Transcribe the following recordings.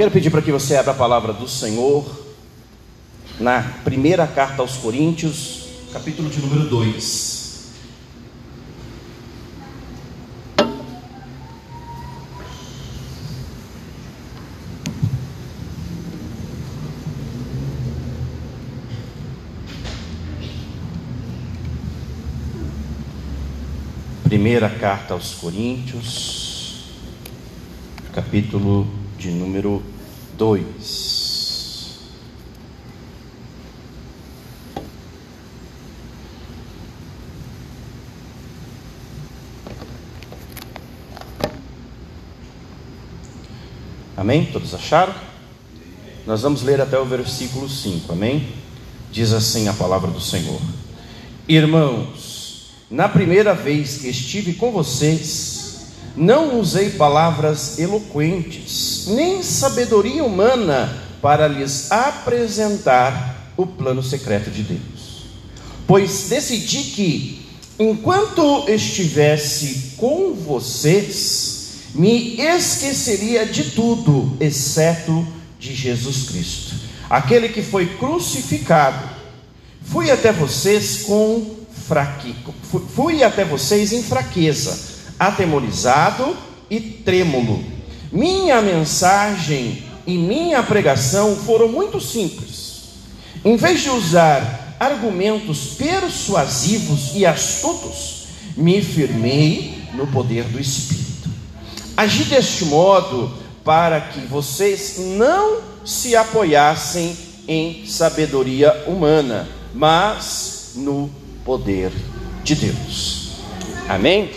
Quero pedir para que você abra a palavra do Senhor na primeira carta aos Coríntios, capítulo de número 2. Primeira carta aos Coríntios, capítulo de número 2. Amém? Todos acharam? Nós vamos ler até o versículo 5, amém? Diz assim a palavra do Senhor: Irmãos, na primeira vez que estive com vocês, não usei palavras eloquentes, nem sabedoria humana para lhes apresentar o plano secreto de Deus. Pois decidi que, enquanto estivesse com vocês, me esqueceria de tudo, exceto de Jesus Cristo, aquele que foi crucificado. Fui até vocês com fraque... fui até vocês em fraqueza, atemorizado e trêmulo. Minha mensagem e minha pregação foram muito simples. Em vez de usar argumentos persuasivos e astutos, me firmei no poder do Espírito. Agi deste modo para que vocês não se apoiassem em sabedoria humana, mas no poder de Deus. Amém?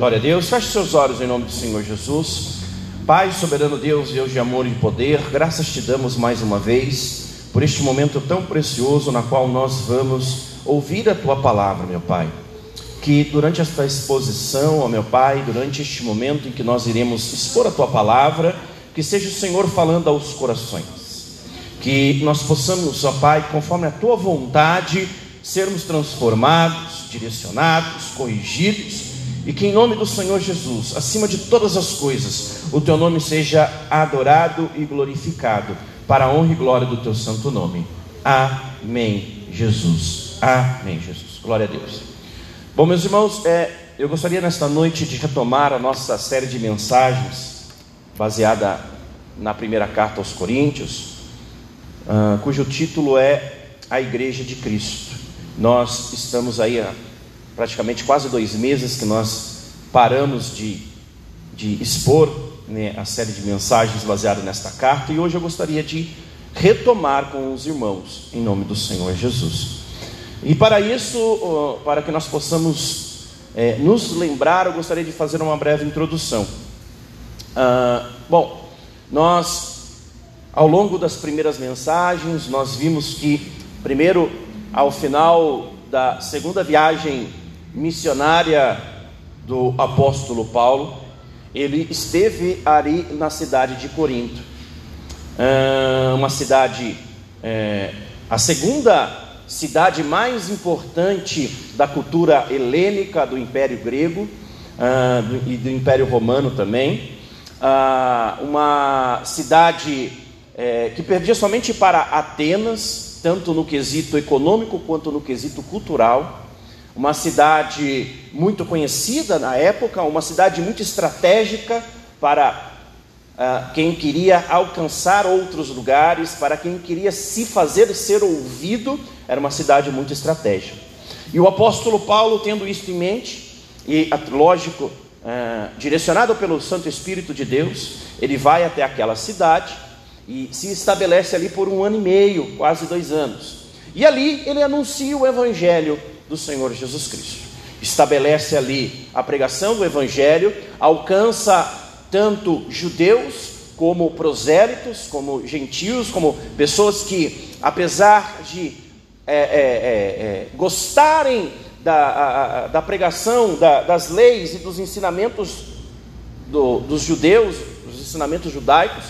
Glória a Deus. Feche seus olhos em nome do Senhor Jesus. Pai, soberano Deus, Deus de amor e poder, graças te damos mais uma vez por este momento tão precioso na qual nós vamos ouvir a tua palavra, meu Pai. Que durante esta exposição, ó meu Pai, durante este momento em que nós iremos expor a tua palavra, que seja o Senhor falando aos corações. Que nós possamos, ó Pai, conforme a tua vontade, sermos transformados, direcionados, corrigidos, e que em nome do Senhor Jesus, acima de todas as coisas, o teu nome seja adorado e glorificado, para a honra e glória do teu santo nome. Amém, Jesus. Amém, Jesus. Glória a Deus. Bom, meus irmãos, é, eu gostaria nesta noite de retomar a nossa série de mensagens baseada na primeira carta aos Coríntios, uh, cujo título é A Igreja de Cristo. Nós estamos aí há praticamente quase dois meses que nós paramos de, de expor né, a série de mensagens baseadas nesta carta e hoje eu gostaria de retomar com os irmãos em nome do Senhor Jesus. E para isso, para que nós possamos é, nos lembrar, eu gostaria de fazer uma breve introdução. Ah, bom, nós ao longo das primeiras mensagens nós vimos que primeiro ao final da segunda viagem missionária do apóstolo Paulo, ele esteve ali na cidade de Corinto, ah, uma cidade, é, a segunda cidade mais importante da cultura helênica do Império Grego ah, e do Império Romano também, ah, uma cidade é, que perdia somente para Atenas, tanto no quesito econômico quanto no quesito cultural. Uma cidade muito conhecida na época, uma cidade muito estratégica para uh, quem queria alcançar outros lugares, para quem queria se fazer ser ouvido, era uma cidade muito estratégica. E o apóstolo Paulo, tendo isso em mente, e lógico, uh, direcionado pelo Santo Espírito de Deus, ele vai até aquela cidade e se estabelece ali por um ano e meio, quase dois anos. E ali ele anuncia o Evangelho do Senhor Jesus Cristo. Estabelece ali a pregação do Evangelho, alcança tanto judeus como prosélitos, como gentios, como pessoas que, apesar de é, é, é, é gostarem da, a, da pregação, da, das leis e dos ensinamentos do, dos judeus, dos ensinamentos judaicos,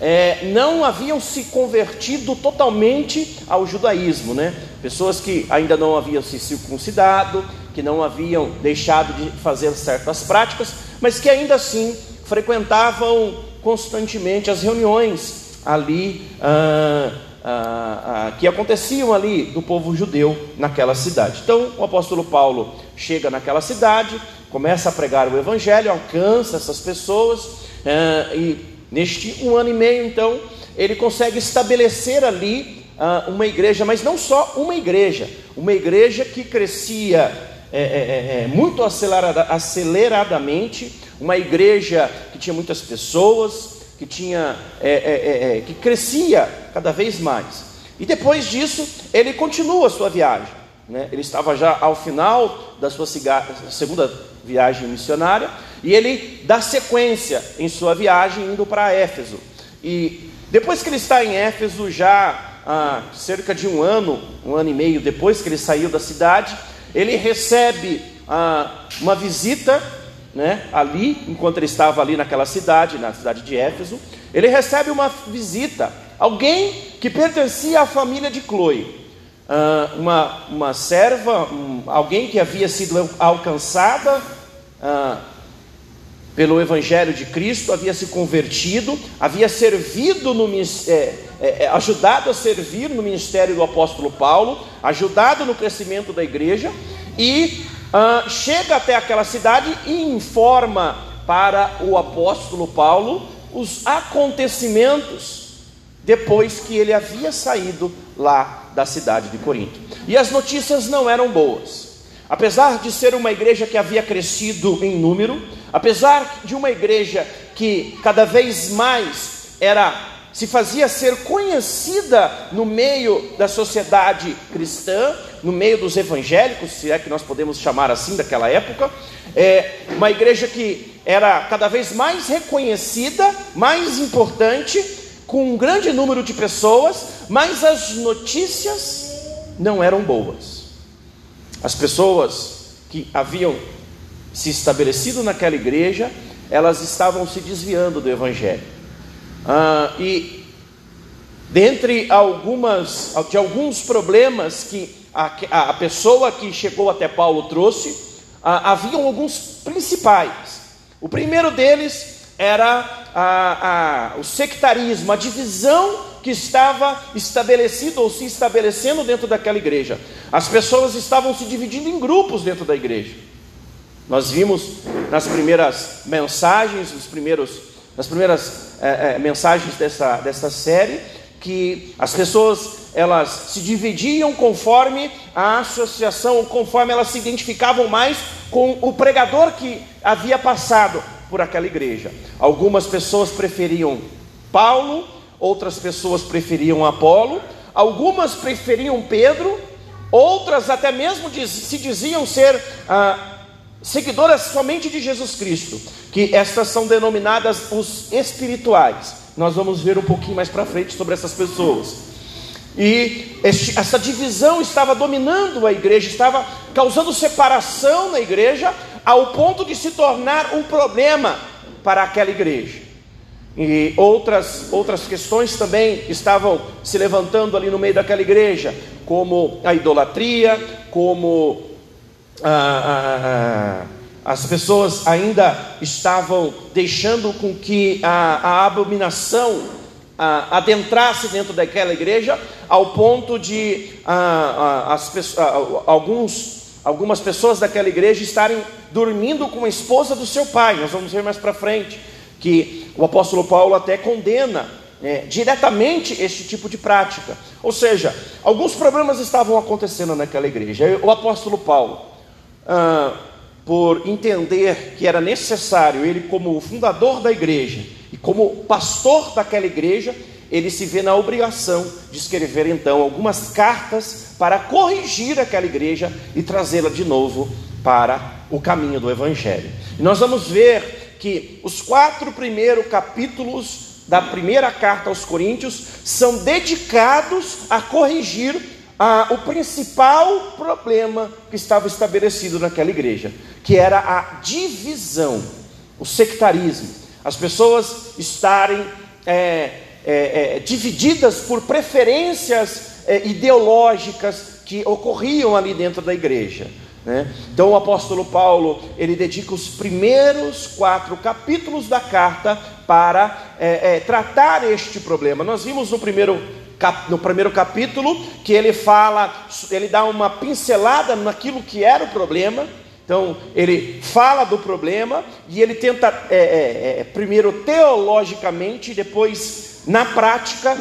é, não haviam se convertido totalmente ao judaísmo, né? Pessoas que ainda não haviam se circuncidado, que não haviam deixado de fazer certas práticas, mas que ainda assim frequentavam constantemente as reuniões ali ah, ah, ah, que aconteciam ali do povo judeu naquela cidade. Então o apóstolo Paulo chega naquela cidade, começa a pregar o evangelho, alcança essas pessoas ah, e neste um ano e meio então ele consegue estabelecer ali uma igreja, mas não só uma igreja, uma igreja que crescia é, é, é, é muito acelerada, aceleradamente, uma igreja que tinha muitas pessoas, que tinha, é, é, que crescia cada vez mais. E depois disso, ele continua a sua viagem. Né? Ele estava já ao final da sua segunda viagem missionária e ele dá sequência em sua viagem indo para Éfeso. E depois que ele está em Éfeso, já há cerca de um ano, um ano e meio depois que ele saiu da cidade, ele recebe ah, uma visita né, ali, enquanto ele estava ali naquela cidade, na cidade de Éfeso, ele recebe uma visita, alguém que pertencia à família de Chloe, uh, uma, uma serva, um, alguém que havia sido alcançada uh, pelo Evangelho de Cristo, havia se convertido, havia servido no é, é, ajudado a servir no ministério do apóstolo Paulo, ajudado no crescimento da igreja e uh, chega até aquela cidade e informa para o apóstolo Paulo os acontecimentos depois que ele havia saído lá da cidade de Corinto. E as notícias não eram boas. Apesar de ser uma igreja que havia crescido em número, apesar de uma igreja que cada vez mais era se fazia ser conhecida no meio da sociedade cristã, no meio dos evangélicos, se é que nós podemos chamar assim daquela época, é uma igreja que era cada vez mais reconhecida, mais importante, com um grande número de pessoas, mas as notícias não eram boas. As pessoas que haviam se estabelecido naquela igreja, elas estavam se desviando do evangelho. Ah, e dentre algumas de alguns problemas que a, a pessoa que chegou até Paulo trouxe, ah, haviam alguns principais. O primeiro deles era a, a, o sectarismo, a divisão que estava estabelecida ou se estabelecendo dentro daquela igreja. As pessoas estavam se dividindo em grupos dentro da igreja. Nós vimos nas primeiras mensagens, nos primeiros, nas primeiras é, é, mensagens dessa, dessa série, que as pessoas elas se dividiam conforme a associação, conforme elas se identificavam mais com o pregador que havia passado por aquela igreja. Algumas pessoas preferiam Paulo, outras pessoas preferiam Apolo, algumas preferiam Pedro, outras até mesmo se diziam ser ah, seguidoras somente de Jesus Cristo, que estas são denominadas os espirituais. Nós vamos ver um pouquinho mais para frente sobre essas pessoas. E este, essa divisão estava dominando a igreja, estava causando separação na igreja, ao ponto de se tornar um problema para aquela igreja. E outras, outras questões também estavam se levantando ali no meio daquela igreja, como a idolatria, como as pessoas ainda estavam deixando com que a, a abominação adentrasse dentro daquela igreja, ao ponto de as, alguns, algumas pessoas daquela igreja estarem dormindo com a esposa do seu pai. Nós vamos ver mais para frente que o apóstolo Paulo até condena é, diretamente este tipo de prática. Ou seja, alguns problemas estavam acontecendo naquela igreja. O apóstolo Paulo, ah, por entender que era necessário, ele, como fundador da igreja e como pastor daquela igreja, ele se vê na obrigação de escrever então algumas cartas para corrigir aquela igreja e trazê-la de novo para o caminho do Evangelho. E nós vamos ver que os quatro primeiros capítulos da primeira carta aos Coríntios são dedicados a corrigir ah, o principal problema que estava estabelecido naquela igreja, que era a divisão, o sectarismo, as pessoas estarem é, é, é, divididas por preferências é, ideológicas que ocorriam ali dentro da igreja. Né? Então o apóstolo Paulo ele dedica os primeiros quatro capítulos da carta para é, é, tratar este problema. Nós vimos no primeiro, no primeiro capítulo que ele fala, ele dá uma pincelada naquilo que era o problema. Então ele fala do problema e ele tenta é, é, é primeiro teologicamente, depois na prática,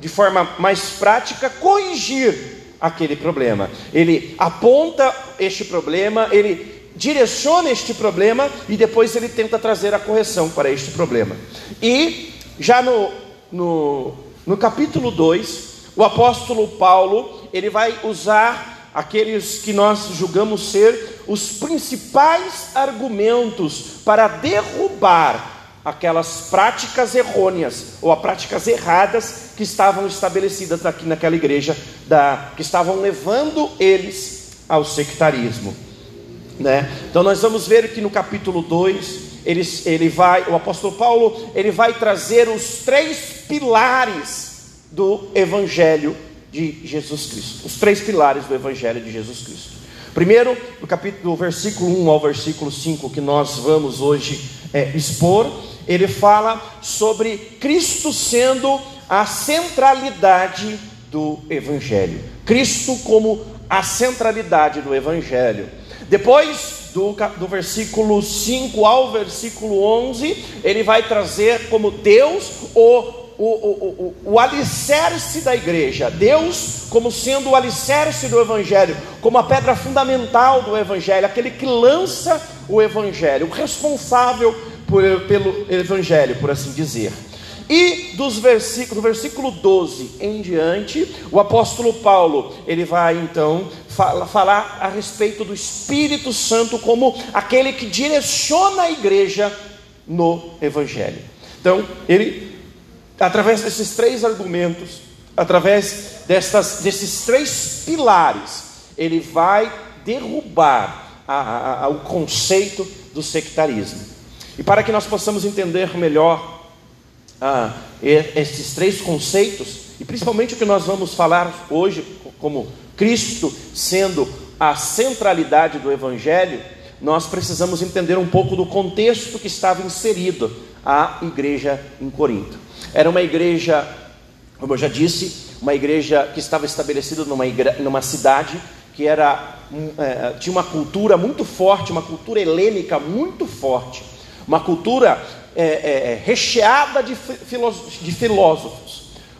de forma mais prática, corrigir aquele problema. Ele aponta este problema, ele direciona este problema e depois ele tenta trazer a correção para este problema. E já no, no, no capítulo 2, o apóstolo Paulo, ele vai usar aqueles que nós julgamos ser os principais argumentos para derrubar aquelas práticas errôneas ou as práticas erradas que estavam estabelecidas aqui naquela igreja, da, que estavam levando eles ao sectarismo. Né? Então nós vamos ver que no capítulo 2 ele, ele vai, o apóstolo Paulo ele vai trazer os três pilares do Evangelho de Jesus Cristo. Os três pilares do Evangelho de Jesus Cristo. Primeiro, no capítulo do versículo 1 ao versículo 5, que nós vamos hoje é, expor, ele fala sobre Cristo sendo a centralidade do Evangelho. Cristo como a centralidade do Evangelho. Depois do, do versículo 5 ao versículo 11, ele vai trazer como Deus o o, o, o, o, alicerce da igreja, Deus como sendo o alicerce do Evangelho, como a pedra fundamental do Evangelho, aquele que lança o Evangelho, o responsável por, pelo Evangelho, por assim dizer. E dos versículos, do versículo 12 em diante, o apóstolo Paulo, ele vai então fala, falar a respeito do Espírito Santo como aquele que direciona a igreja no Evangelho. Então, ele, através desses três argumentos, através desses três pilares, ele vai derrubar a, a, a, o conceito do sectarismo. E para que nós possamos entender melhor ah, esses três conceitos, e principalmente o que nós vamos falar hoje, como Cristo sendo a centralidade do Evangelho, nós precisamos entender um pouco do contexto que estava inserido a igreja em Corinto. Era uma igreja, como eu já disse, uma igreja que estava estabelecida numa, igre... numa cidade que era, é, tinha uma cultura muito forte, uma cultura helênica muito forte uma cultura é, é, é, recheada de, de filósofos,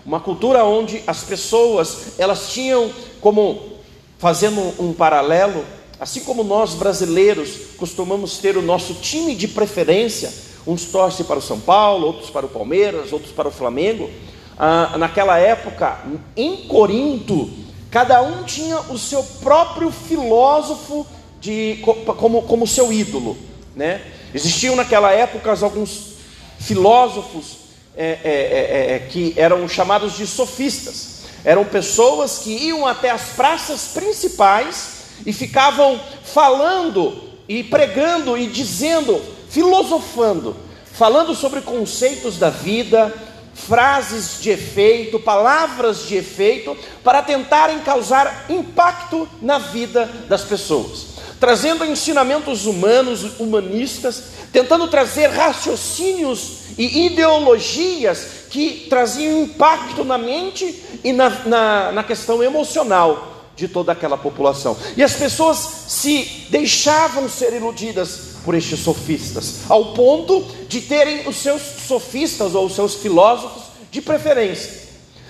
uma cultura onde as pessoas elas tinham como fazendo um paralelo, assim como nós brasileiros costumamos ter o nosso time de preferência, uns torcem para o São Paulo, outros para o Palmeiras, outros para o Flamengo. Ah, naquela época, em Corinto, cada um tinha o seu próprio filósofo de, como, como seu ídolo, né? Existiam naquela época alguns filósofos é, é, é, é, que eram chamados de sofistas. Eram pessoas que iam até as praças principais e ficavam falando e pregando e dizendo, filosofando, falando sobre conceitos da vida, frases de efeito, palavras de efeito, para tentarem causar impacto na vida das pessoas trazendo ensinamentos humanos, humanistas, tentando trazer raciocínios e ideologias que traziam impacto na mente e na, na, na questão emocional de toda aquela população. E as pessoas se deixavam ser iludidas por estes sofistas, ao ponto de terem os seus sofistas ou os seus filósofos de preferência.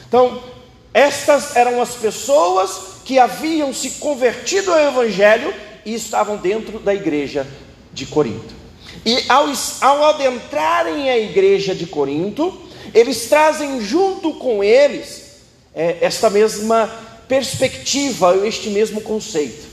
Então, estas eram as pessoas que haviam se convertido ao Evangelho e estavam dentro da igreja de Corinto. E ao, ao adentrarem a igreja de Corinto, eles trazem junto com eles é, esta mesma perspectiva, este mesmo conceito.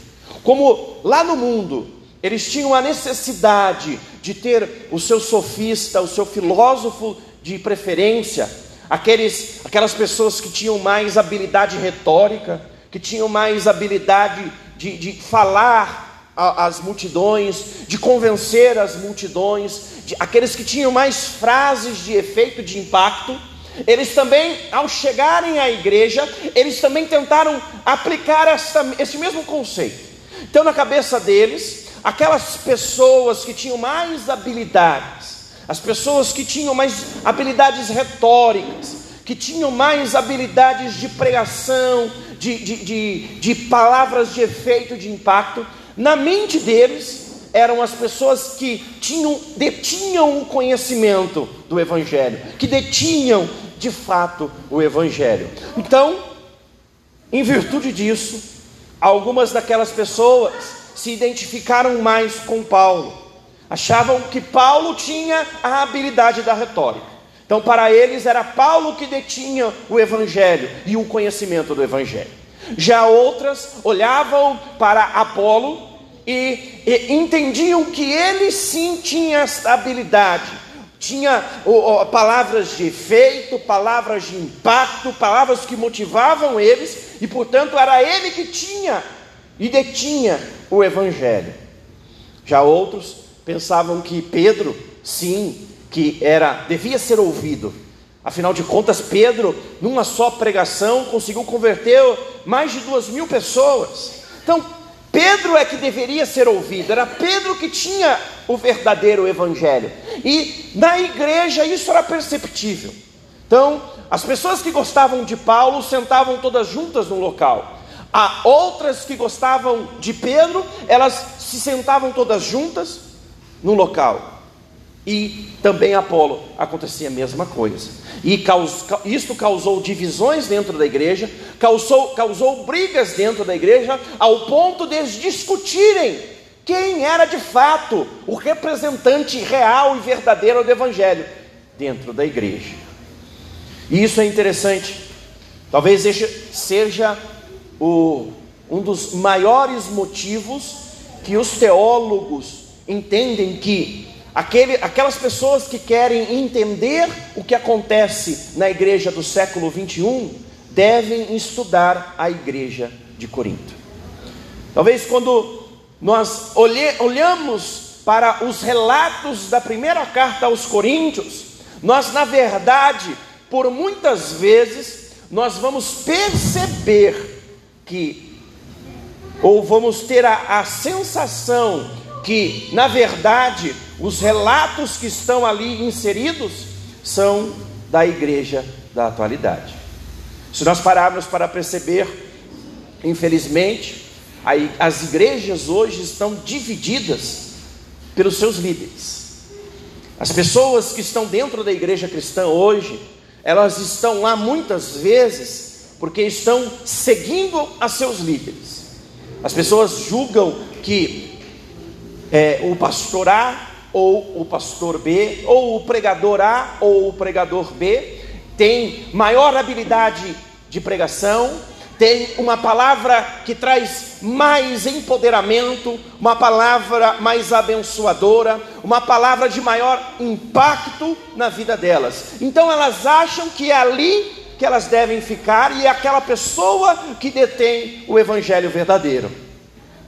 Como lá no mundo eles tinham a necessidade de ter o seu sofista, o seu filósofo de preferência, aqueles, aquelas pessoas que tinham mais habilidade retórica, que tinham mais habilidade de, de falar às multidões, de convencer as multidões, de, aqueles que tinham mais frases de efeito, de impacto, eles também, ao chegarem à igreja, eles também tentaram aplicar essa, esse mesmo conceito, Então, na cabeça deles, aquelas pessoas que tinham mais habilidades, as pessoas que tinham mais habilidades retóricas, que tinham mais habilidades de pregação, de, de, de, de palavras de efeito, de impacto, na mente deles eram as pessoas que tinham, detinham o conhecimento do Evangelho, que detinham de fato o Evangelho. Então, em virtude disso, algumas daquelas pessoas se identificaram mais com Paulo, achavam que Paulo tinha a habilidade da retórica. Então, para eles, era Paulo que detinha o Evangelho e o conhecimento do Evangelho. Já outras olhavam para Apolo e, e entendiam que ele sim tinha essa habilidade, tinha palavras de efeito, palavras de impacto, palavras que motivavam eles, e portanto era ele que tinha e detinha o Evangelho. Já outros pensavam que Pedro, sim, que era devia ser ouvido. Afinal de contas, Pedro, numa só pregação, conseguiu converter mais de duas mil pessoas. Então, Pedro é que deveria ser ouvido, era Pedro que tinha o verdadeiro evangelho. E na igreja isso era perceptível. Então, as pessoas que gostavam de Paulo sentavam todas juntas no local. Há outras que gostavam de Pedro, elas se sentavam todas juntas no local. E também Apolo acontecia a mesma coisa. E caus, isso causou divisões dentro da igreja, causou, causou brigas dentro da igreja, ao ponto de eles discutirem quem era de fato o representante real e verdadeiro do Evangelho dentro da igreja. E isso é interessante. Talvez seja o, um dos maiores motivos que os teólogos entendem que Aquele, aquelas pessoas que querem entender o que acontece na igreja do século 21 devem estudar a igreja de Corinto. Talvez quando nós olhe, olhamos para os relatos da primeira carta aos Coríntios, nós na verdade, por muitas vezes, nós vamos perceber que, ou vamos ter a, a sensação que, na verdade, os relatos que estão ali inseridos são da igreja da atualidade. Se nós pararmos para perceber, infelizmente, as igrejas hoje estão divididas pelos seus líderes. As pessoas que estão dentro da igreja cristã hoje, elas estão lá muitas vezes porque estão seguindo a seus líderes. As pessoas julgam que é, o pastor A ou o pastor B, ou o pregador A ou o pregador B, tem maior habilidade de pregação, tem uma palavra que traz mais empoderamento, uma palavra mais abençoadora, uma palavra de maior impacto na vida delas. Então elas acham que é ali que elas devem ficar e é aquela pessoa que detém o evangelho verdadeiro.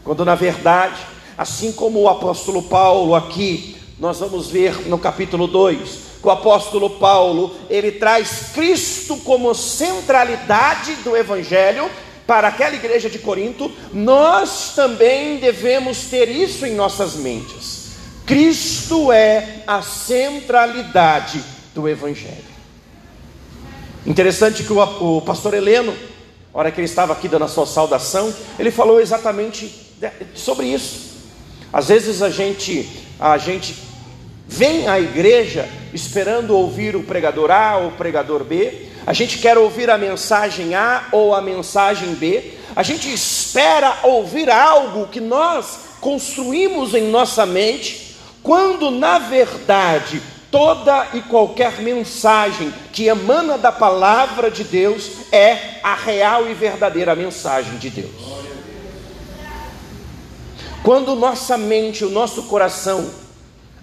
Quando na verdade Assim como o apóstolo Paulo aqui, nós vamos ver no capítulo 2, que o apóstolo Paulo, ele traz Cristo como centralidade do evangelho para aquela igreja de Corinto, nós também devemos ter isso em nossas mentes. Cristo é a centralidade do evangelho. Interessante que o, o pastor Heleno, na hora que ele estava aqui dando a sua saudação, ele falou exatamente sobre isso. Às vezes a gente, a gente vem à igreja esperando ouvir o pregador A ou o pregador B, a gente quer ouvir a mensagem A ou a mensagem B, a gente espera ouvir algo que nós construímos em nossa mente, quando na verdade toda e qualquer mensagem que emana da palavra de Deus é a real e verdadeira mensagem de Deus. Quando nossa mente, o nosso coração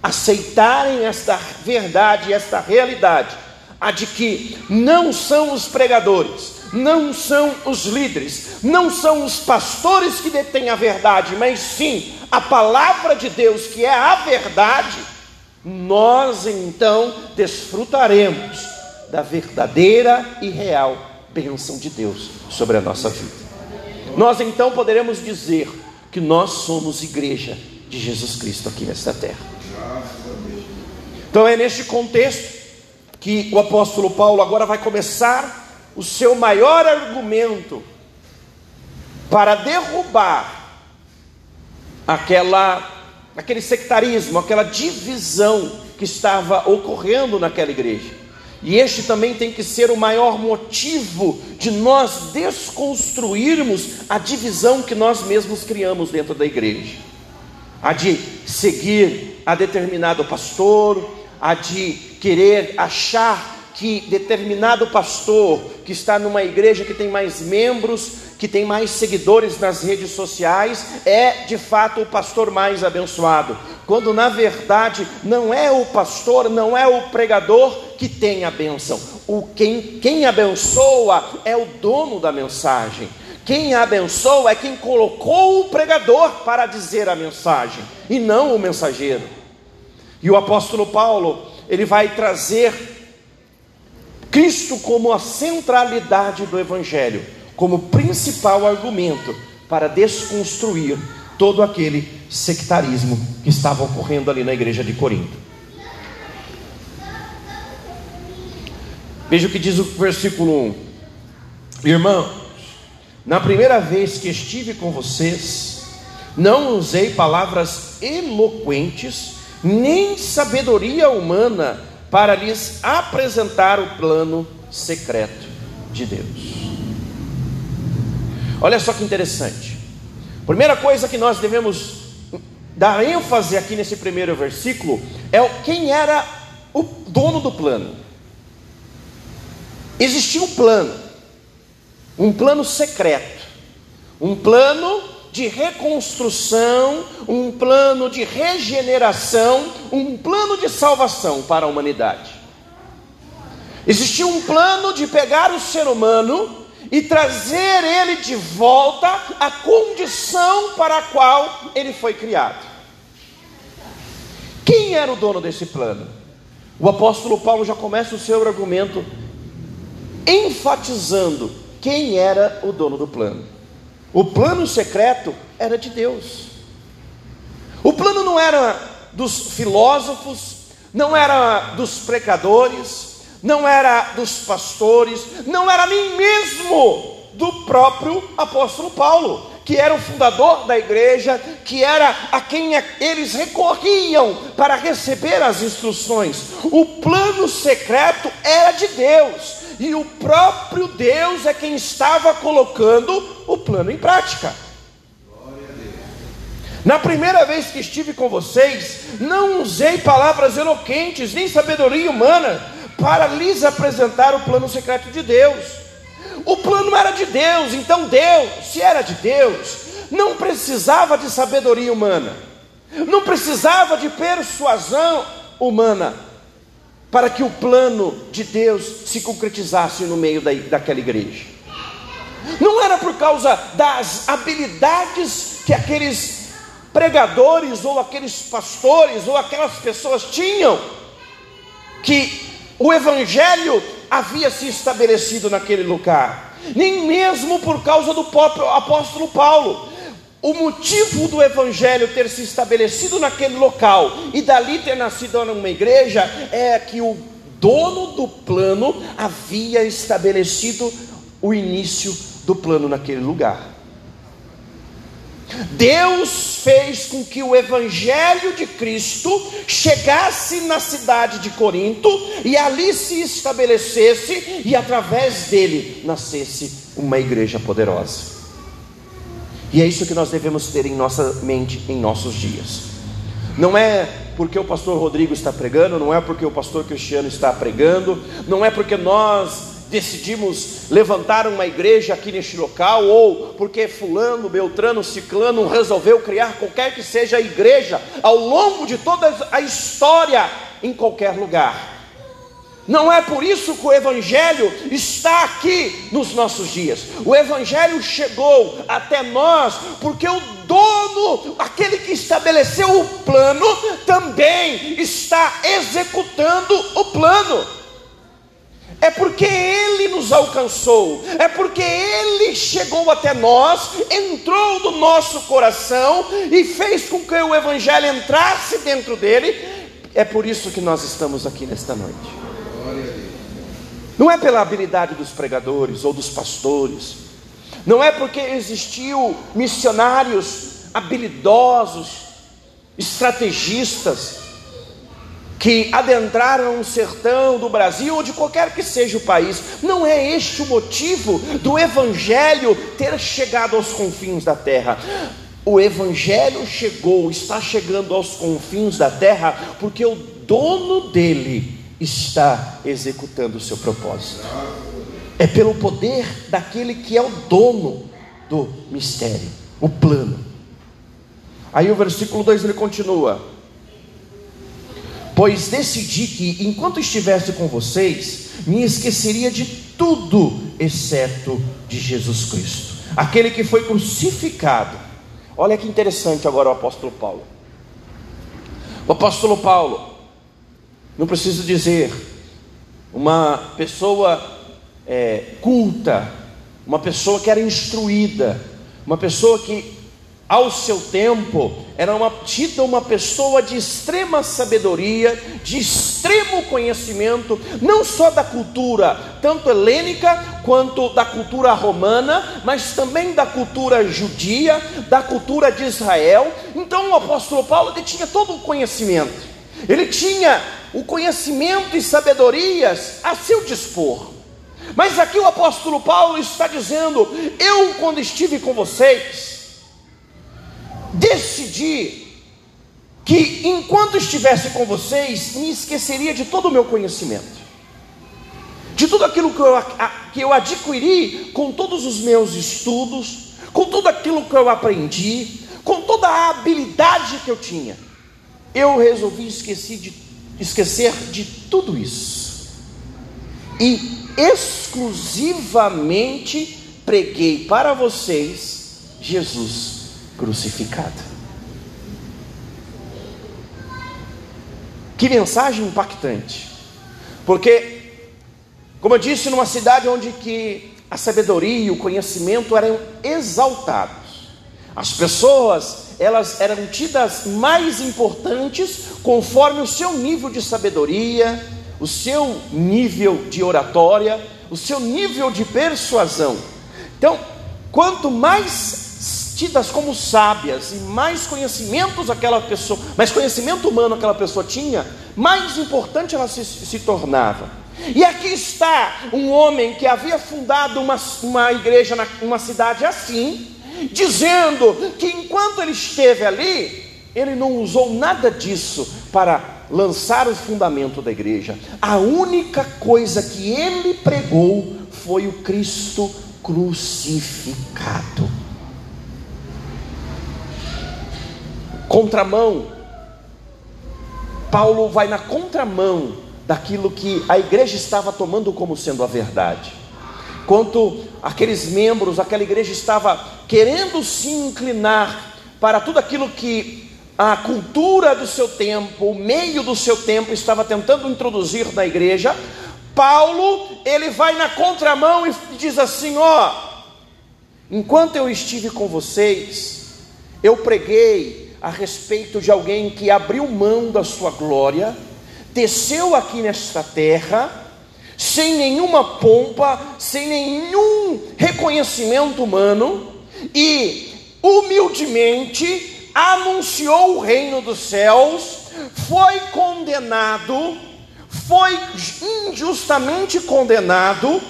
aceitarem esta verdade, esta realidade, a de que não são os pregadores, não são os líderes, não são os pastores que detêm a verdade, mas sim a palavra de Deus, que é a verdade, nós então desfrutaremos da verdadeira e real bênção de Deus sobre a nossa vida. Nós então poderemos dizer que nós somos igreja de Jesus Cristo aqui nesta terra. Então é neste contexto que o apóstolo Paulo agora vai começar o seu maior argumento para derrubar aquela aquele sectarismo, aquela divisão que estava ocorrendo naquela igreja. E este também tem que ser o maior motivo de nós desconstruirmos a divisão que nós mesmos criamos dentro da igreja. A de seguir a determinado pastor, a de querer achar que determinado pastor que está numa igreja que tem mais membros, que tem mais seguidores nas redes sociais, é de fato o pastor mais abençoado, quando na verdade não é o pastor, não é o pregador que tem a bênção. O quem, quem abençoa é o dono da mensagem. Quem abençoa é quem colocou o pregador para dizer a mensagem, e não o mensageiro. E o apóstolo Paulo, ele vai trazer Cristo como a centralidade do Evangelho, como principal argumento para desconstruir todo aquele sectarismo que estava ocorrendo ali na igreja de Corinto. Veja o que diz o versículo 1: Irmãos, na primeira vez que estive com vocês, não usei palavras eloquentes, nem sabedoria humana para lhes apresentar o plano secreto de Deus. Olha só que interessante. Primeira coisa que nós devemos dar ênfase aqui nesse primeiro versículo é quem era o dono do plano. Existia um plano, um plano secreto, um plano de reconstrução, um plano de regeneração, um plano de salvação para a humanidade. Existia um plano de pegar o ser humano e trazer ele de volta à condição para a qual ele foi criado. Quem era o dono desse plano? O apóstolo Paulo já começa o seu argumento enfatizando quem era o dono do plano. O plano secreto era de Deus. O plano não era dos filósofos, não era dos precadores, não era dos pastores, não era nem mesmo do próprio apóstolo Paulo, que era o fundador da igreja, que era a quem eles recorriam para receber as instruções. O plano secreto era de Deus e o próprio Deus é quem estava colocando o plano em prática. Na primeira vez que estive com vocês, não usei palavras eloquentes, nem sabedoria humana, para lhes apresentar o plano secreto de Deus. O plano era de Deus, então Deus, se era de Deus, não precisava de sabedoria humana, não precisava de persuasão humana, para que o plano de Deus se concretizasse no meio da, daquela igreja. Não era por causa das habilidades que aqueles pregadores, ou aqueles pastores, ou aquelas pessoas tinham, que o Evangelho havia se estabelecido naquele lugar, nem mesmo por causa do próprio apóstolo Paulo, o motivo do evangelho ter se estabelecido naquele local e dali ter nascido uma igreja é que o dono do plano havia estabelecido o início do plano naquele lugar. Deus fez com que o Evangelho de Cristo chegasse na cidade de Corinto e ali se estabelecesse e através dele nascesse uma igreja poderosa. E é isso que nós devemos ter em nossa mente em nossos dias. Não é porque o pastor Rodrigo está pregando, não é porque o pastor Cristiano está pregando, não é porque nós decidimos levantar uma igreja aqui neste local, ou porque Fulano, Beltrano, Ciclano resolveu criar qualquer que seja a igreja ao longo de toda a história em qualquer lugar. Não é por isso que o Evangelho está aqui nos nossos dias. O Evangelho chegou até nós porque o dono, aquele que estabeleceu o plano, também está executando o plano. É porque Ele nos alcançou, é porque Ele chegou até nós, entrou no nosso coração e fez com que o Evangelho entrasse dentro dele. É por isso que nós estamos aqui nesta noite. Não é pela habilidade dos pregadores ou dos pastores, não é porque existiu missionários habilidosos, estrategistas, que adentraram o sertão do Brasil ou de qualquer que seja o país. Não é este o motivo do Evangelho ter chegado aos confins da terra. O Evangelho chegou, está chegando aos confins da terra, porque o dono dele está executando o seu propósito. É pelo poder daquele que é o dono do mistério, o plano. Aí o versículo 2 ele continua: Pois decidi que, enquanto estivesse com vocês, me esqueceria de tudo, exceto de Jesus Cristo, aquele que foi crucificado. Olha que interessante agora o apóstolo Paulo. O apóstolo Paulo, não preciso dizer, uma pessoa é, culta, uma pessoa que era instruída, uma pessoa que ao seu tempo, era uma, tida uma pessoa de extrema sabedoria, de extremo conhecimento, não só da cultura, tanto helênica quanto da cultura romana, mas também da cultura judia, da cultura de Israel. Então o apóstolo Paulo ele tinha todo o conhecimento, ele tinha o conhecimento e sabedorias a seu dispor. Mas aqui o apóstolo Paulo está dizendo: Eu, quando estive com vocês, decidi que enquanto estivesse com vocês, me esqueceria de todo o meu conhecimento, de tudo aquilo que eu, que eu adquiri com todos os meus estudos, com tudo aquilo que eu aprendi, com toda a habilidade que eu tinha. Eu resolvi de, esquecer de tudo isso. E exclusivamente preguei para vocês Jesus crucificado. Que mensagem impactante. Porque, como eu disse, numa cidade onde que a sabedoria e o conhecimento eram exaltados. As pessoas, elas eram tidas mais importantes conforme o seu nível de sabedoria, o seu nível de oratória, o seu nível de persuasão. Então, quanto mais tidas como sábias e mais conhecimentos aquela pessoa, mais conhecimento humano aquela pessoa tinha, mais importante ela se, se tornava. E aqui está um homem que havia fundado uma, uma igreja numa cidade assim, dizendo que enquanto ele esteve ali, ele não usou nada disso para lançar o fundamento da igreja. A única coisa que ele pregou foi o Cristo crucificado. Contramão. Paulo vai na contramão daquilo que a igreja estava tomando como sendo a verdade. Quanto aqueles membros, aquela igreja estava querendo se inclinar para tudo aquilo que a cultura do seu tempo, o meio do seu tempo estava tentando introduzir na igreja, Paulo, ele vai na contramão e diz assim: ó, enquanto eu estive com vocês, eu preguei a respeito de alguém que abriu mão da sua glória, desceu aqui nesta terra, sem nenhuma pompa, sem nenhum reconhecimento humano, e humildemente anunciou o reino dos céus, foi condenado, foi injustamente condenado,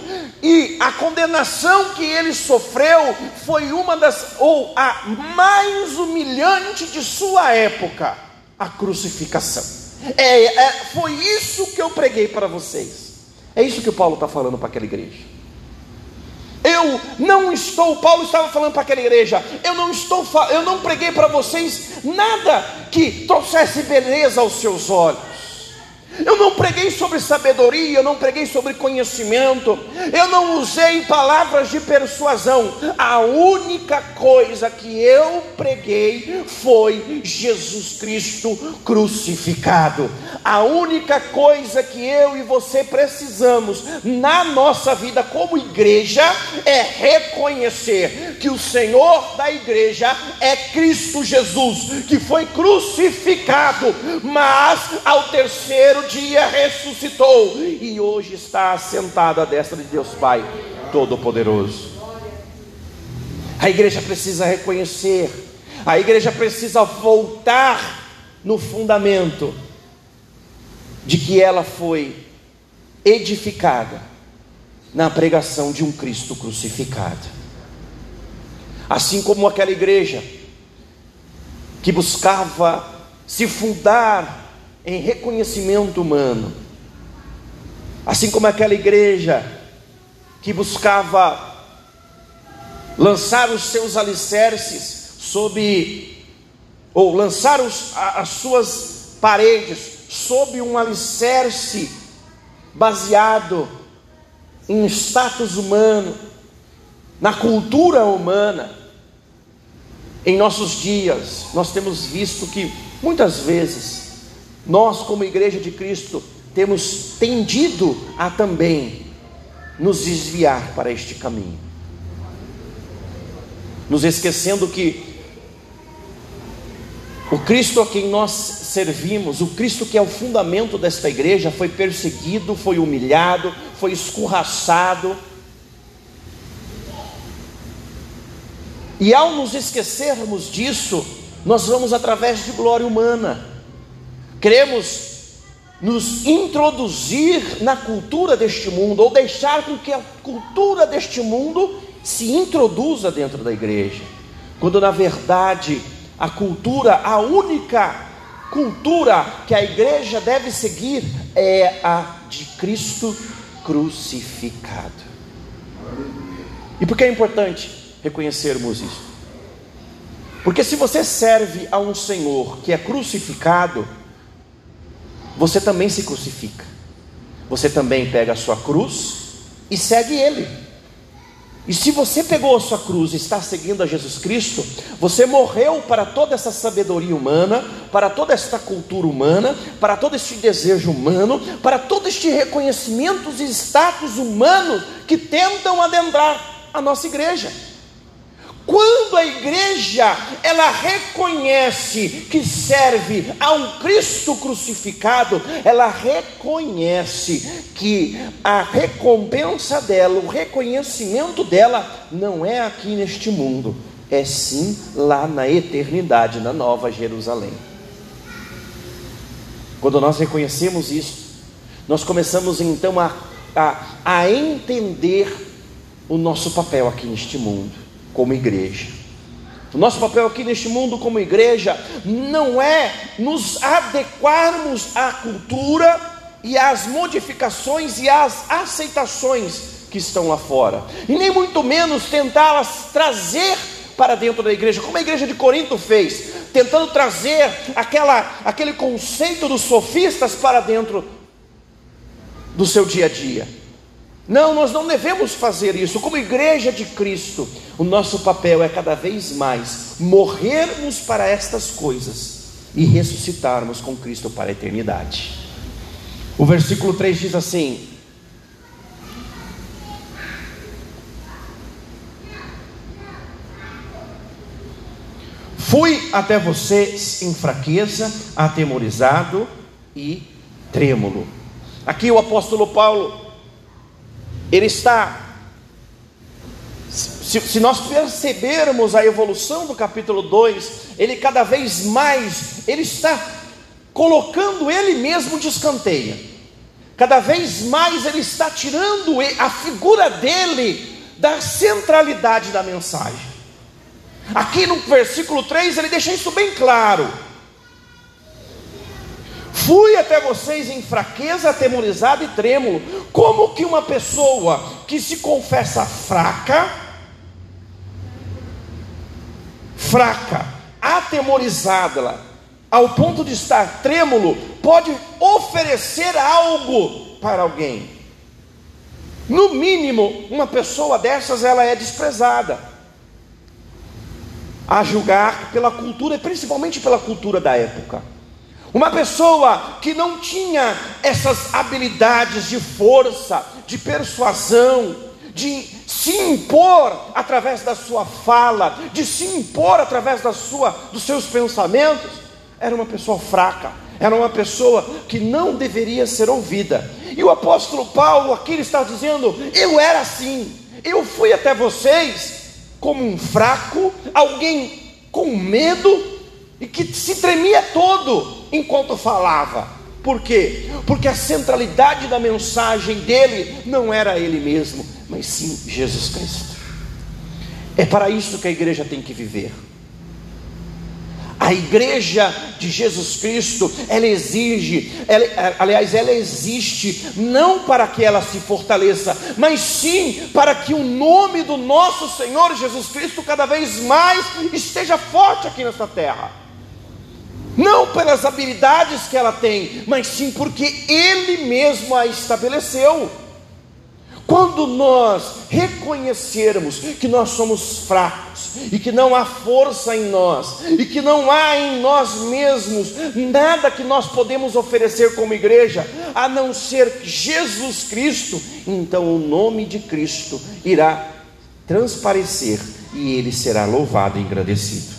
e a condenação que ele sofreu foi uma das, ou a mais humilhante de sua época, a crucificação. É, é, foi isso que eu preguei para vocês. É isso que o Paulo está falando para aquela igreja. Eu não estou, Paulo estava falando para aquela igreja, eu não estou, eu não preguei para vocês nada que trouxesse beleza aos seus olhos Eu não preguei sobre sabedoria, eu não preguei sobre conhecimento, eu não usei palavras de persuasão. A única coisa que eu preguei foi Jesus Cristo crucificado. A única coisa que eu e você precisamos na nossa vida como igreja é reconhecer que o Senhor da igreja é Cristo Jesus, que foi crucificado, mas ao terceiro dia ressuscitou e hoje está assentado à destra de Deus Pai Todo-Poderoso. A igreja precisa reconhecer, a igreja precisa voltar no fundamento de que ela foi edificada na pregação de um Cristo crucificado. Assim como aquela igreja que buscava se fundar em reconhecimento humano. Assim como aquela igreja que buscava lançar os seus alicerces sob, ou lançar os, as suas paredes sob um alicerce baseado em status humano, na cultura humana. Em nossos dias, nós temos visto que muitas vezes nós, como Igreja de Cristo, temos tendido a também nos desviar para este caminho, nos esquecendo que o Cristo a quem nós servimos, o Cristo que é o fundamento desta igreja, foi perseguido, foi humilhado, foi escorraçado. E ao nos esquecermos disso, nós vamos através de glória humana. Queremos nos introduzir na cultura deste mundo, ou deixar com que a cultura deste mundo se introduza dentro da igreja, quando na verdade a cultura, a única cultura que a igreja deve seguir é a de Cristo crucificado. E por que é importante reconhecermos isso? Porque se você serve a um Senhor que é crucificado, você também se crucifica. Você também pega a sua cruz e segue Ele. E se você pegou a sua cruz e está seguindo a Jesus Cristo, você morreu para toda essa sabedoria humana, para toda esta cultura humana, para todo este desejo humano, para todo este reconhecimento e status humanos que tentam adentrar a nossa igreja. Quando a igreja ela reconhece que serve a um Cristo crucificado, ela reconhece que a recompensa dela, o reconhecimento dela não é aqui neste mundo, é sim lá na eternidade, na Nova Jerusalém. Quando nós reconhecemos isso, nós começamos então a, a, a entender o nosso papel aqui neste mundo como igreja. O nosso papel aqui neste mundo, como igreja, não é nos adequarmos à cultura e às modificações e às aceitações que estão lá fora, e nem muito menos tentá-las trazer para dentro da igreja, como a igreja de Corinto fez, tentando trazer aquela, aquele conceito dos sofistas para dentro do seu dia a dia. Não, nós não devemos fazer isso. Como igreja de Cristo, o nosso papel é cada vez mais morrermos para estas coisas e ressuscitarmos com Cristo para a eternidade. O versículo 3 diz assim: Fui até vocês em fraqueza, atemorizado e trêmulo. Aqui o apóstolo Paulo ele está. Se, se, nós percebermos a evolução do capítulo 2, ele cada vez mais, ele está colocando ele mesmo de escanteio. Cada vez mais ele está tirando a figura dele da centralidade da mensagem. Aqui no versículo 3 ele deixa isso bem claro. Fui até vocês em fraqueza, atemorizado e trêmulo. Como que uma pessoa que se confessa fraca, fraca, atemorizada, ao ponto de estar trêmulo, pode oferecer algo para alguém. No mínimo, uma pessoa dessas ela é desprezada. A julgar pela cultura, principalmente pela cultura da época. Uma pessoa que não tinha essas habilidades de força, de persuasão, de se impor através da sua fala, de se impor através da sua, dos seus pensamentos, era uma pessoa fraca, era uma pessoa que não deveria ser ouvida. E o apóstolo Paulo aqui está dizendo: Eu era assim, eu fui até vocês como um fraco, alguém com medo e que se tremia todo enquanto falava. Por quê? Porque a centralidade da mensagem dele não era ele mesmo, mas sim Jesus Cristo. É para isso que a igreja tem que viver. A igreja de Jesus Cristo, ela exige, ela, aliás, ela existe não para que ela se fortaleça, mas sim para que o nome do nosso Senhor Jesus Cristo cada vez mais esteja forte aqui nessa terra. Não pelas habilidades que ela tem, mas sim porque Ele mesmo a estabeleceu. Quando nós reconhecermos que nós somos fracos e que não há força em nós e que não há em nós mesmos nada que nós podemos oferecer como igreja a não ser Jesus Cristo, então o nome de Cristo irá transparecer e ele será louvado e agradecido.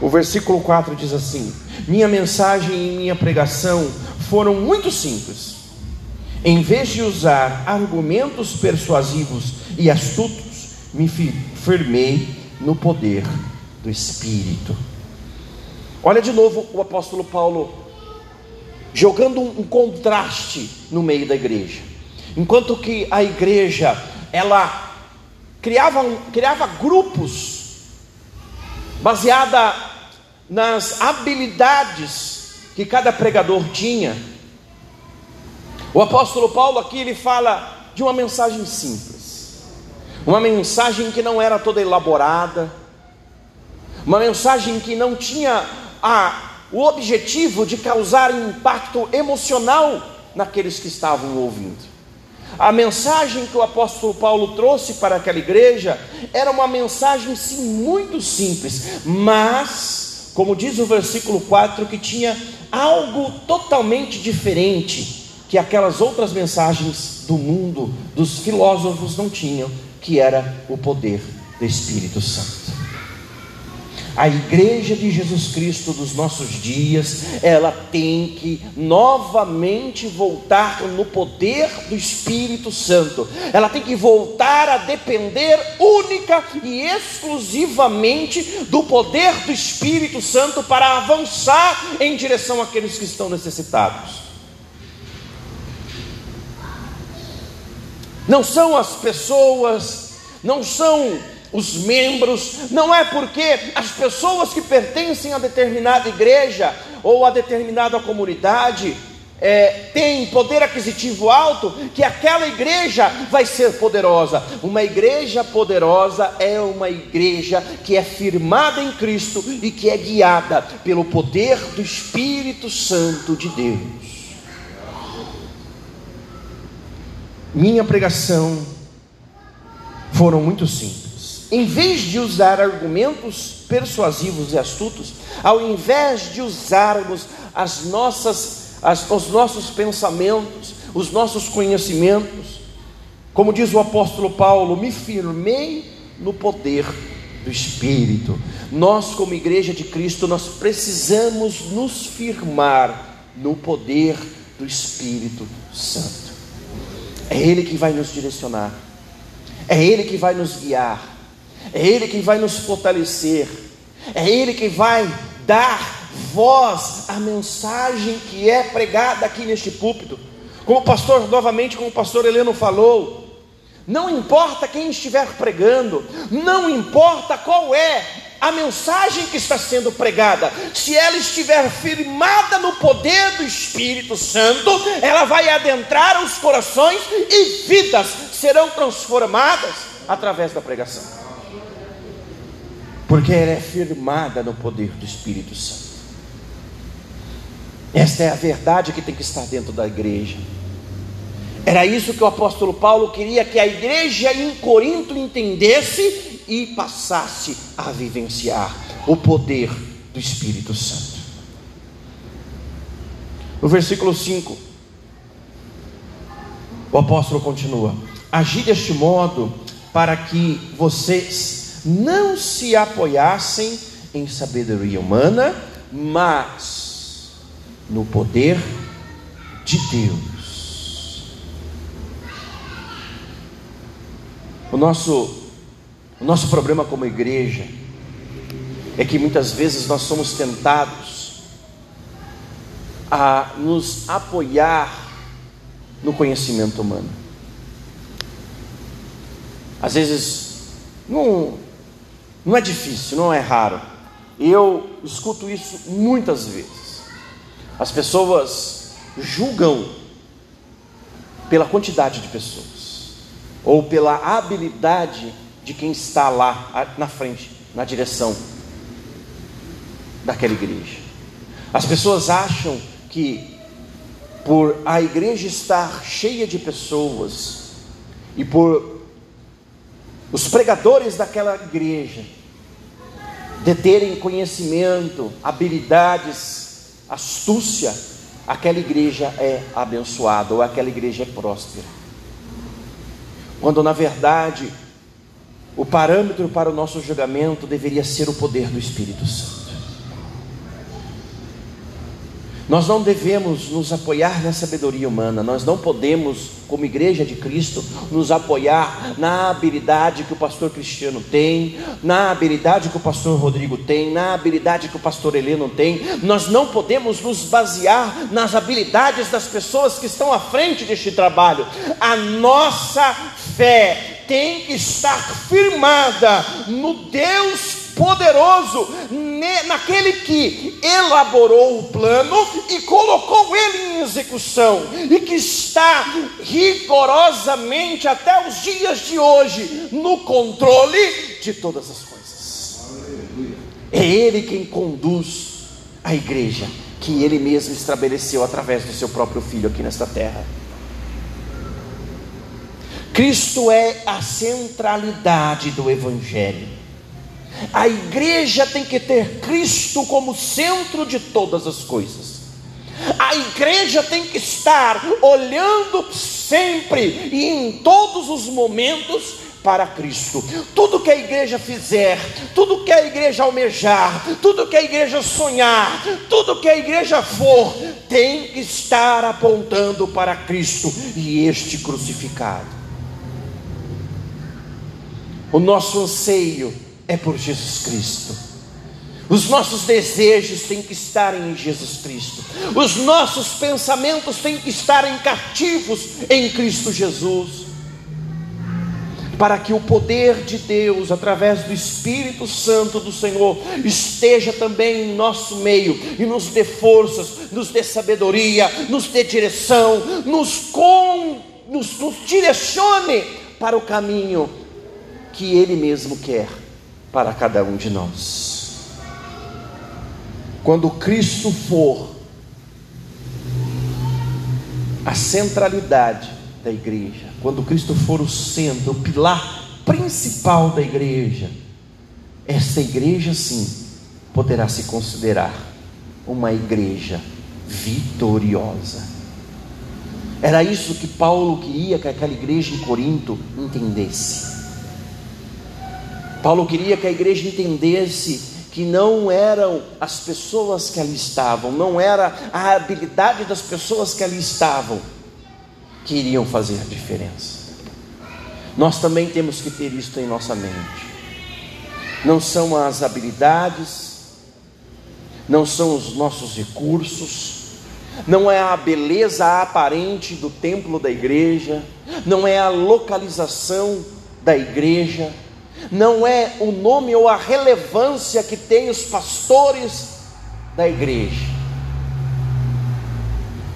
O versículo 4 diz assim: Minha mensagem e minha pregação foram muito simples em vez de usar argumentos persuasivos e astutos, me firmei no poder do Espírito. Olha de novo o apóstolo Paulo jogando um contraste no meio da igreja. Enquanto que a igreja ela criava, criava grupos baseada nas habilidades que cada pregador tinha, o apóstolo Paulo aqui ele fala de uma mensagem simples, uma mensagem que não era toda elaborada, uma mensagem que não tinha a, o objetivo de causar impacto emocional naqueles que estavam ouvindo. A mensagem que o apóstolo Paulo trouxe para aquela igreja era uma mensagem sim muito simples, mas, como diz o versículo 4, que tinha algo totalmente diferente que aquelas outras mensagens do mundo, dos filósofos não tinham, que era o poder do Espírito Santo. A igreja de Jesus Cristo dos nossos dias, ela tem que novamente voltar no poder do Espírito Santo. Ela tem que voltar a depender única e exclusivamente do poder do Espírito Santo para avançar em direção àqueles que estão necessitados. não são as pessoas, não são os membros, não é porque as pessoas que pertencem a determinada igreja ou a determinada comunidade é, têm poder aquisitivo alto que aquela igreja vai ser poderosa. Uma igreja poderosa é uma igreja que é firmada em Cristo e que é guiada pelo poder do Espírito Santo de Deus. minha pregação foram muito simples. Em vez de usar argumentos persuasivos e astutos, ao invés de usarmos as nossas, as, os nossos pensamentos, os nossos conhecimentos, como diz o apóstolo Paulo, me firmei no poder do Espírito. Nós, como igreja de Cristo, nós precisamos nos firmar no poder do Espírito Santo. É Ele que vai nos direcionar, é Ele que vai nos guiar, é Ele que vai nos fortalecer, é Ele que vai dar voz à mensagem que é pregada aqui neste púlpito. Como o pastor, novamente, como o pastor Heleno falou, não importa quem estiver pregando, não importa qual é a mensagem que está sendo pregada, se ela estiver firmada no poder do Espírito Santo, ela vai adentrar os corações e vidas serão transformadas através da pregação. Porque ela é firmada no poder do Espírito Santo. Esta é a verdade que tem que estar dentro da igreja. Era isso que o apóstolo Paulo queria que a igreja em Corinto entendesse e passasse a vivenciar o poder do Espírito Santo. No versículo 5, o apóstolo continua: Agi deste modo para que vocês não se apoiassem em sabedoria humana, mas no poder de Deus. O nosso, o nosso problema como igreja é que muitas vezes nós somos tentados a nos apoiar no conhecimento humano. Às vezes, não, não é difícil, não é raro. Eu escuto isso muitas vezes. As pessoas julgam pela quantidade de pessoas, ou pela habilidade de quem está lá na frente, na direção daquela igreja. As pessoas acham que por a igreja estar cheia de pessoas e por os pregadores daquela igreja deterem conhecimento, habilidades, astúcia, aquela igreja é abençoada ou aquela igreja é próspera. Quando na verdade o parâmetro para o nosso julgamento deveria ser o poder do Espírito Santo. Nós não devemos nos apoiar na sabedoria humana, nós não podemos, como igreja de Cristo, nos apoiar na habilidade que o pastor Cristiano tem, na habilidade que o pastor Rodrigo tem, na habilidade que o pastor Heleno tem. Nós não podemos nos basear nas habilidades das pessoas que estão à frente deste trabalho. A nossa fé tem que estar firmada no Deus poderoso naquele que elaborou o plano e colocou ele em execução, e que está rigorosamente até os dias de hoje no controle de todas as coisas. É Ele quem conduz a igreja, que Ele mesmo estabeleceu através do seu próprio Filho aqui nesta terra. Cristo é a centralidade do Evangelho. A igreja tem que ter Cristo como centro de todas as coisas. A igreja tem que estar olhando sempre e em todos os momentos para Cristo. Tudo que a igreja fizer, tudo que a igreja almejar, tudo que a igreja sonhar, tudo que a igreja for, tem que estar apontando para Cristo e este crucificado. O nosso anseio é por Jesus Cristo. Os nossos desejos têm que estar em Jesus Cristo. Os nossos pensamentos têm que estar em cativos em Cristo Jesus. Para que o poder de Deus, através do Espírito Santo do Senhor, esteja também em nosso meio e nos dê forças, nos dê sabedoria, nos dê direção, nos, com, nos, nos direcione para o caminho que Ele mesmo quer para cada um de nós. Quando Cristo for a centralidade da igreja, quando Cristo for o centro, o pilar principal da igreja, essa igreja sim poderá se considerar uma igreja vitoriosa. Era isso que Paulo queria que aquela igreja em Corinto entendesse. Paulo queria que a igreja entendesse que não eram as pessoas que ali estavam, não era a habilidade das pessoas que ali estavam que iriam fazer a diferença. Nós também temos que ter isso em nossa mente. Não são as habilidades, não são os nossos recursos, não é a beleza aparente do templo da igreja, não é a localização da igreja, não é o nome ou a relevância que tem os pastores da igreja.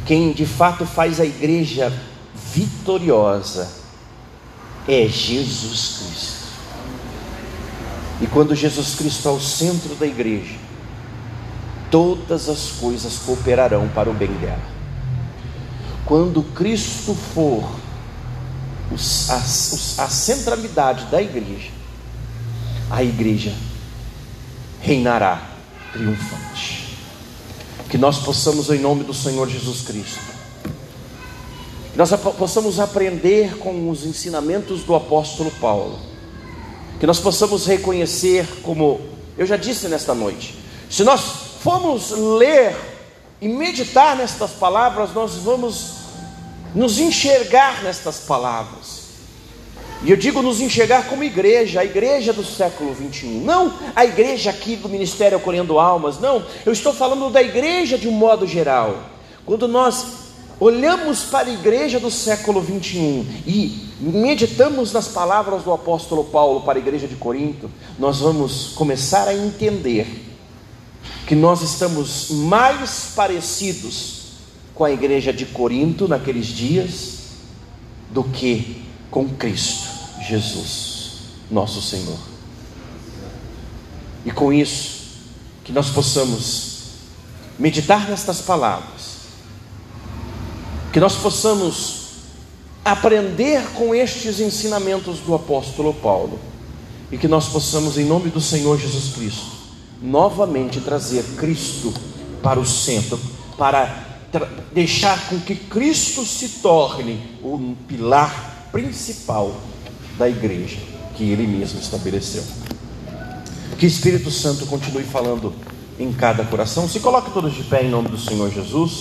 Quem de fato faz a igreja vitoriosa é Jesus Cristo. E quando Jesus Cristo é o centro da igreja, todas as coisas cooperarão para o bem dela. Quando Cristo for a, a centralidade da igreja, a igreja reinará triunfante. Que nós possamos, em nome do Senhor Jesus Cristo, que nós possamos aprender com os ensinamentos do apóstolo Paulo, que nós possamos reconhecer, como eu já disse nesta noite, se nós formos ler e meditar nestas palavras, nós vamos nos enxergar nestas palavras. E eu digo nos enxergar como igreja, a igreja do século 21, não a igreja aqui do Ministério Acolhendo Almas, não, eu estou falando da igreja de um modo geral. Quando nós olhamos para a igreja do século 21 e meditamos nas palavras do apóstolo Paulo para a igreja de Corinto, nós vamos começar a entender que nós estamos mais parecidos com a igreja de Corinto naqueles dias do que com Cristo Jesus, nosso Senhor. E com isso, que nós possamos meditar nestas palavras, que nós possamos aprender com estes ensinamentos do apóstolo Paulo e que nós possamos, em nome do Senhor Jesus Cristo, novamente trazer Cristo para o centro, para deixar com que Cristo se torne o pilar principal da igreja que ele mesmo estabeleceu. Que o Espírito Santo continue falando em cada coração. Se coloque todos de pé em nome do Senhor Jesus.